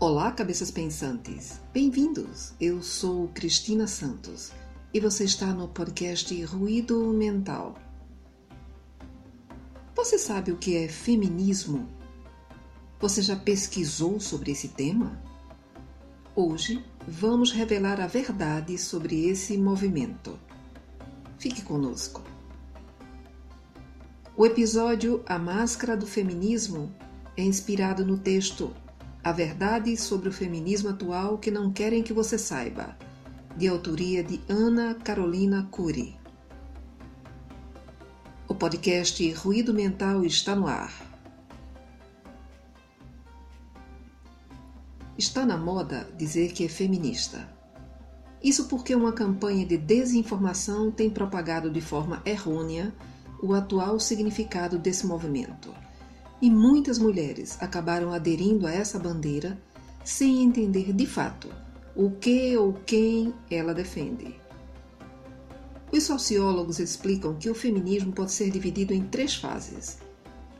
Olá, cabeças pensantes! Bem-vindos! Eu sou Cristina Santos e você está no podcast Ruído Mental. Você sabe o que é feminismo? Você já pesquisou sobre esse tema? Hoje vamos revelar a verdade sobre esse movimento. Fique conosco. O episódio A Máscara do Feminismo é inspirado no texto A Verdade sobre o Feminismo Atual que Não Querem Que Você Saiba, de autoria de Ana Carolina Cury. O podcast Ruído Mental está no ar. Está na moda dizer que é feminista. Isso porque uma campanha de desinformação tem propagado de forma errônea o atual significado desse movimento e muitas mulheres acabaram aderindo a essa bandeira sem entender de fato o que ou quem ela defende. Os sociólogos explicam que o feminismo pode ser dividido em três fases.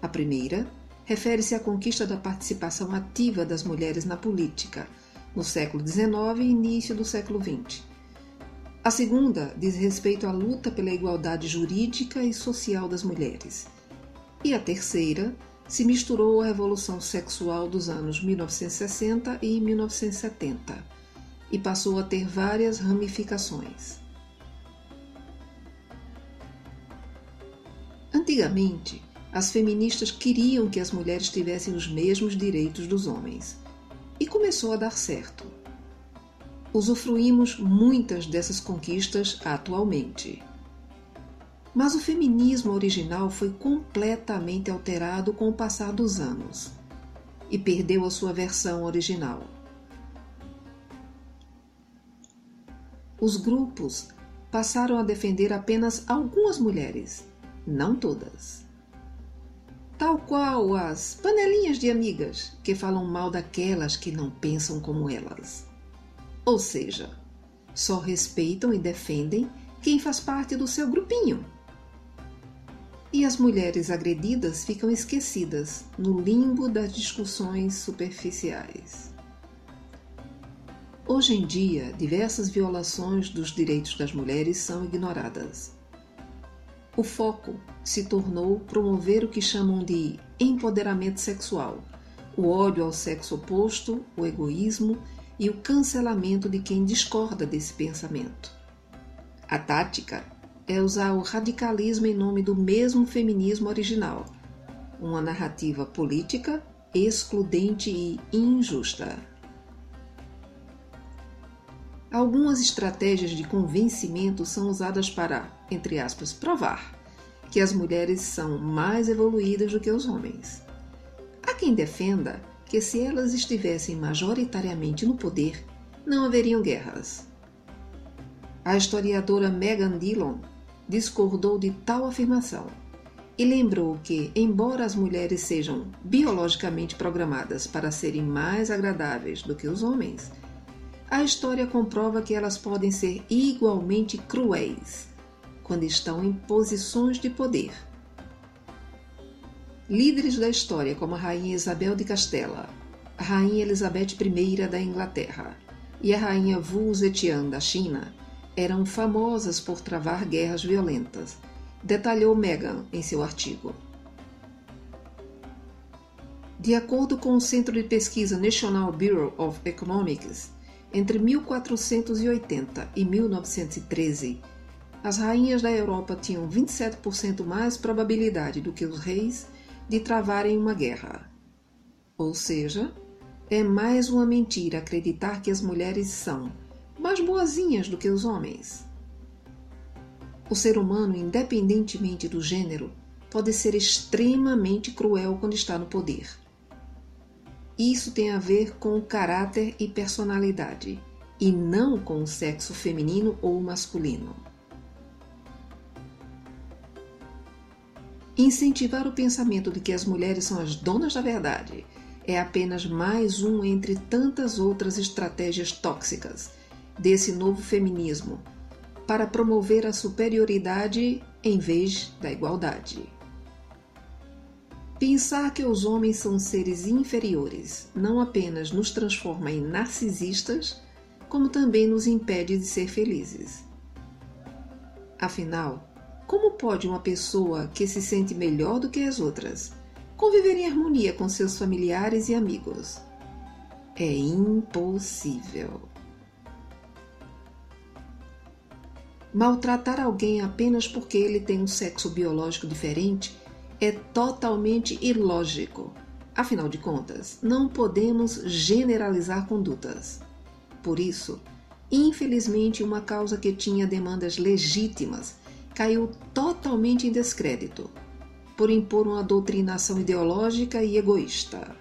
A primeira refere-se à conquista da participação ativa das mulheres na política no século XIX e início do século XX. A segunda diz respeito à luta pela igualdade jurídica e social das mulheres. E a terceira se misturou à revolução sexual dos anos 1960 e 1970 e passou a ter várias ramificações. Antigamente, as feministas queriam que as mulheres tivessem os mesmos direitos dos homens e começou a dar certo. Usufruímos muitas dessas conquistas atualmente. Mas o feminismo original foi completamente alterado com o passar dos anos e perdeu a sua versão original. Os grupos passaram a defender apenas algumas mulheres, não todas. Tal qual as panelinhas de amigas que falam mal daquelas que não pensam como elas. Ou seja, só respeitam e defendem quem faz parte do seu grupinho e as mulheres agredidas ficam esquecidas no limbo das discussões superficiais. Hoje em dia, diversas violações dos direitos das mulheres são ignoradas. O foco se tornou promover o que chamam de empoderamento sexual, o ódio ao sexo oposto, o egoísmo e o cancelamento de quem discorda desse pensamento. A tática é usar o radicalismo em nome do mesmo feminismo original, uma narrativa política excludente e injusta. Algumas estratégias de convencimento são usadas para, entre aspas, provar que as mulheres são mais evoluídas do que os homens. Há quem defenda que se elas estivessem majoritariamente no poder, não haveriam guerras. A historiadora Megan Dillon discordou de tal afirmação e lembrou que, embora as mulheres sejam biologicamente programadas para serem mais agradáveis do que os homens, a história comprova que elas podem ser igualmente cruéis quando estão em posições de poder. Líderes da história como a Rainha Isabel de Castela, a Rainha Elizabeth I da Inglaterra e a Rainha Wu Zetian da China eram famosas por travar guerras violentas, detalhou Megan em seu artigo. De acordo com o Centro de Pesquisa National Bureau of Economics, entre 1480 e 1913, as rainhas da Europa tinham 27% mais probabilidade do que os reis de travarem uma guerra. Ou seja, é mais uma mentira acreditar que as mulheres são mais boazinhas do que os homens. O ser humano, independentemente do gênero, pode ser extremamente cruel quando está no poder. Isso tem a ver com o caráter e personalidade, e não com o sexo feminino ou masculino. Incentivar o pensamento de que as mulheres são as donas da verdade é apenas mais um entre tantas outras estratégias tóxicas desse novo feminismo para promover a superioridade em vez da igualdade. Pensar que os homens são seres inferiores não apenas nos transforma em narcisistas, como também nos impede de ser felizes. Afinal, como pode uma pessoa que se sente melhor do que as outras conviver em harmonia com seus familiares e amigos? É impossível. Maltratar alguém apenas porque ele tem um sexo biológico diferente é totalmente ilógico. Afinal de contas, não podemos generalizar condutas. Por isso, infelizmente, uma causa que tinha demandas legítimas caiu totalmente em descrédito por impor uma doutrinação ideológica e egoísta.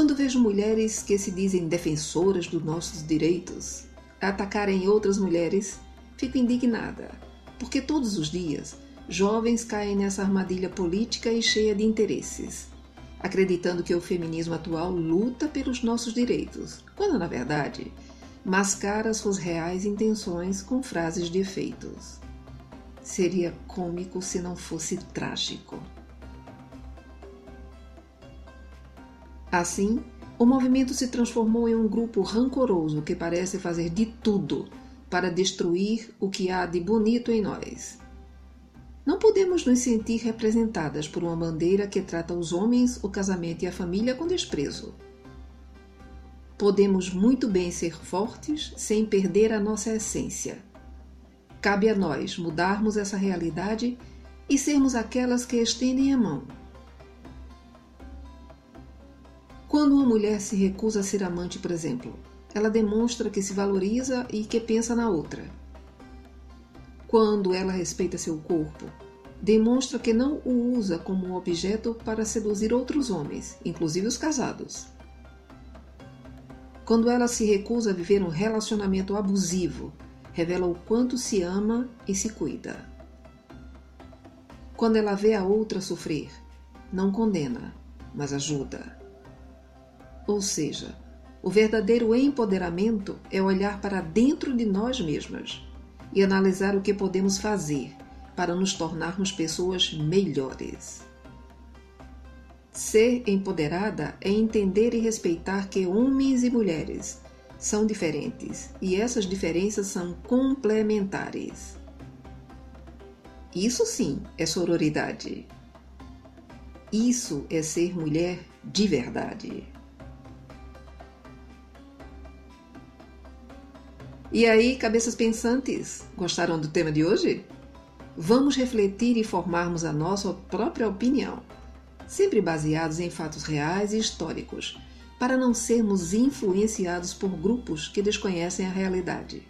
Quando vejo mulheres que se dizem defensoras dos nossos direitos atacarem outras mulheres, fico indignada porque todos os dias jovens caem nessa armadilha política e cheia de interesses, acreditando que o feminismo atual luta pelos nossos direitos, quando na verdade mascara suas reais intenções com frases de efeitos. Seria cômico se não fosse trágico. Assim, o movimento se transformou em um grupo rancoroso que parece fazer de tudo para destruir o que há de bonito em nós. Não podemos nos sentir representadas por uma bandeira que trata os homens, o casamento e a família com desprezo. Podemos muito bem ser fortes sem perder a nossa essência. Cabe a nós mudarmos essa realidade e sermos aquelas que estendem a mão. Quando uma mulher se recusa a ser amante, por exemplo, ela demonstra que se valoriza e que pensa na outra. Quando ela respeita seu corpo, demonstra que não o usa como um objeto para seduzir outros homens, inclusive os casados. Quando ela se recusa a viver um relacionamento abusivo, revela o quanto se ama e se cuida. Quando ela vê a outra sofrer, não condena, mas ajuda. Ou seja, o verdadeiro empoderamento é olhar para dentro de nós mesmas e analisar o que podemos fazer para nos tornarmos pessoas melhores. Ser empoderada é entender e respeitar que homens e mulheres são diferentes e essas diferenças são complementares. Isso sim é sororidade. Isso é ser mulher de verdade. E aí, cabeças pensantes, gostaram do tema de hoje? Vamos refletir e formarmos a nossa própria opinião, sempre baseados em fatos reais e históricos, para não sermos influenciados por grupos que desconhecem a realidade.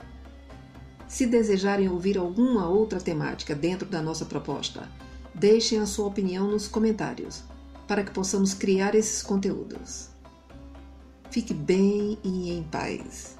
Se desejarem ouvir alguma outra temática dentro da nossa proposta, deixem a sua opinião nos comentários, para que possamos criar esses conteúdos. Fique bem e em paz.